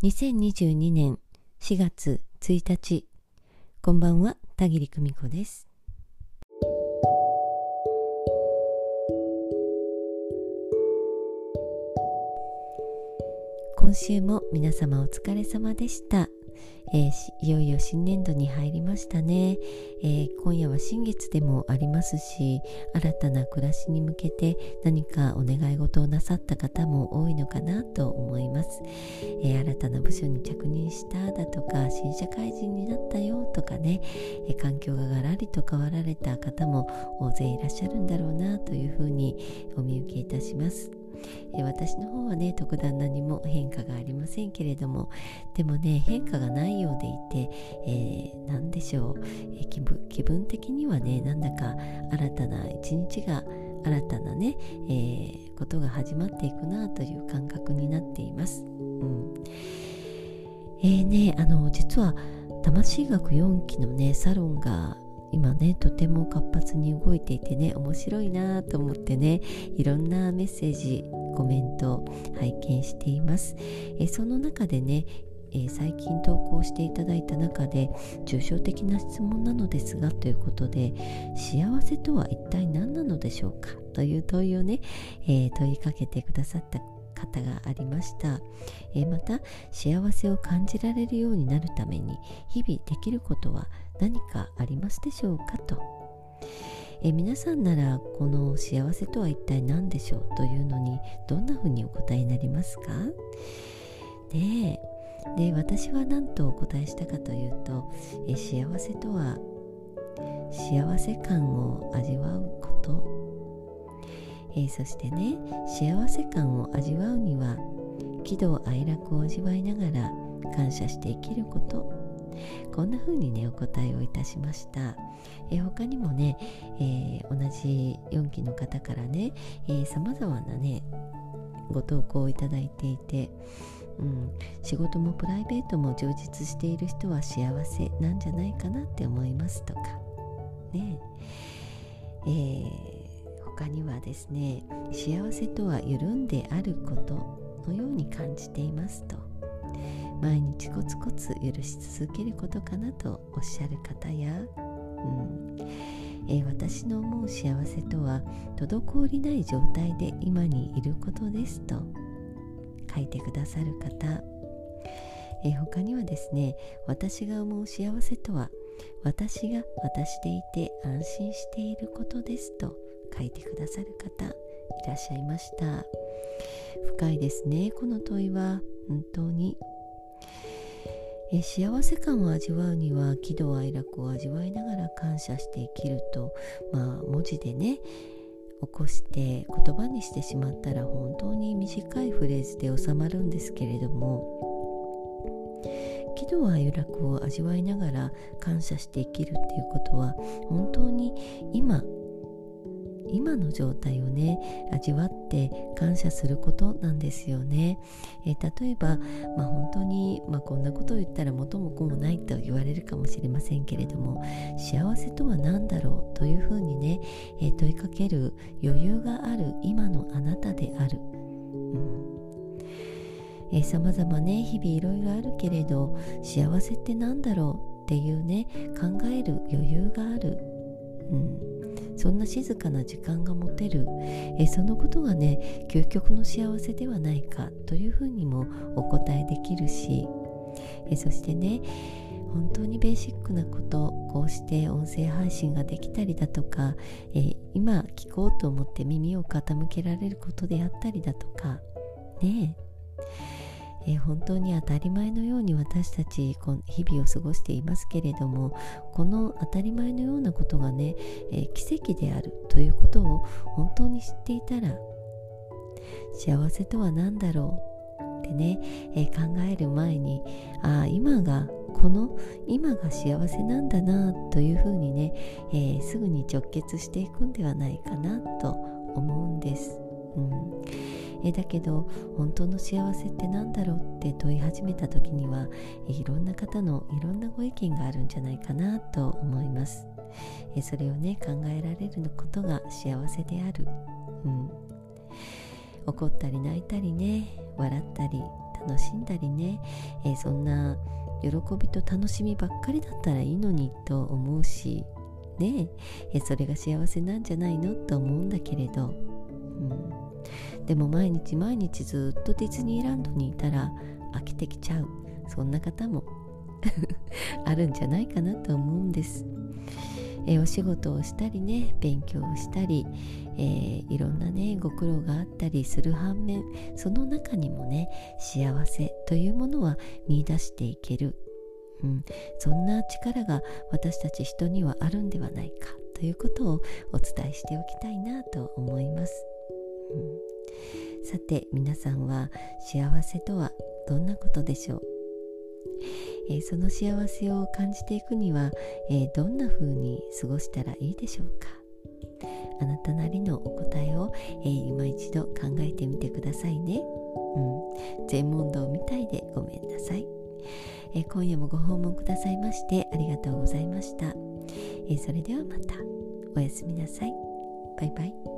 2022年4月1日こんばんは田切久美子です。今週も皆様お疲れ様でした。えー、いよいよ新年度に入りましたね、えー、今夜は新月でもありますし新たな暮らしに向けて何かお願い事をなさった方も多いのかなと思います、えー、新たな部署に着任しただとか新社会人になったよとかね、え環境ががらりと変わられた方も大勢いらっしゃるんだろうなというふうにお見受けいたします。え私の方はね特段何も変化がありませんけれどもでもね変化がないようでいて、えー、何でしょう、えー、気分気分的にはねなんだか新たな一日が新たなね、えー、ことが始まっていくなという感覚になっています。うんえーね、あの実は魂学4期のねサロンが今ねとても活発に動いていてね面白いなと思ってねいろんなメッセージコメント拝見しています。えその中でねえー、最近投稿していただいた中で抽象的な質問なのですがということで幸せとは一体何なのでしょうかという問いをね、えー、問いかけてくださった方がありました、え、また幸せを感じられるようになるために日々できることは何かありますでしょうかと、え、皆さんならこの幸せとは一体何でしょうというのにどんなふうにお答えになりますか？でで私は何とお答えしたかというと、え幸せとは幸せ感を味わうこと。えー、そしてね幸せ感を味わうには喜怒哀楽を味わいながら感謝して生きること。こんな風にねお答えをいたしました、えー、他にもね、えー、同じ4期の方からねさまざまなねご投稿をいただいていてうん、仕事もプライベートも充実している人は幸せなんじゃないかなって思いますとかね。えー他にはですね幸せとは緩んであることのように感じていますと。毎日コツコツ許し続けることかなとおっしゃる方や、うん。えー、私の思う幸せとは滞りない状態で今にいることですと書いてくださる方、えー、他にはですね私が思う幸せとは私が私でいて安心していることですと書いてくださる方いらっしゃいました。深いですね。この問いは本当に。え幸せ感を味わうには喜怒哀楽を味わいながら感謝して生きるとまあ文字でね起こして言葉にしてしまったら本当に短いフレーズで収まるんですけれども喜怒哀楽を味わいながら感謝して生きるっていうことは本当に今今の状態をね味わって感謝することなんですよね、えー、例えば、まあ、本当に、まあ、こんなことを言ったら元も子もないと言われるかもしれませんけれども幸せとは何だろうというふうにね、えー、問いかける余裕がある今のあなたである、うん。えー、様々ね日々いろいろあるけれど幸せって何だろうっていうね考える余裕がある、うん、そんな静かな時間が持てる、えそのことがね究極の幸せではないかというふうにもお答えできるし、えそしてね本当にベーシックなことこうして音声配信ができたりだとか、え今聞こうと思って耳を傾けられることであったりだとか。ねえ。えー、本当に当たり前のように私たち日々を過ごしていますけれどもこの当たり前のようなことがね、えー、奇跡であるということを本当に知っていたら幸せとは何だろうってね、えー、考える前にああ今がこの今が幸せなんだなというふうにね、えー、すぐに直結していくんではないかなと思うんです。うんえだけど本当の幸せって何だろうって問い始めた時にはいろんな方のいろんなご意見があるんじゃないかなと思います。えそれをね考えられることが幸せである、うん、怒ったり泣いたりね笑ったり楽しんだりね、え、そんな喜びと楽しみばっかりだったらいいのにと思うしね。えそれが幸せなんじゃないのと思うんだけれど、うん、でも毎日毎日ずっとディズニーランドにいたら飽きてきちゃう。そんな方も あるんじゃないかなと思うんです。えお仕事をしたりね勉強をしたり、えー、いろんなねご苦労があったりする反面その中にもね幸せというものは見いだしていける、うん、そんな力が私たち人にはあるんではないかということをお伝えしておきたいなと思います、て皆さんは幸せとはどんなことでしょう？えー、その幸せを感じていくには、えー、どんな風に過ごしたらいいでしょうか？あなたなりのお答えを、えー、今一度考えてみてくださいね。うん、全問答みたいでごめんなさい、え今夜もご訪問くださいましてありがとうございました。えそれではまたおやすみなさい。バイバイ。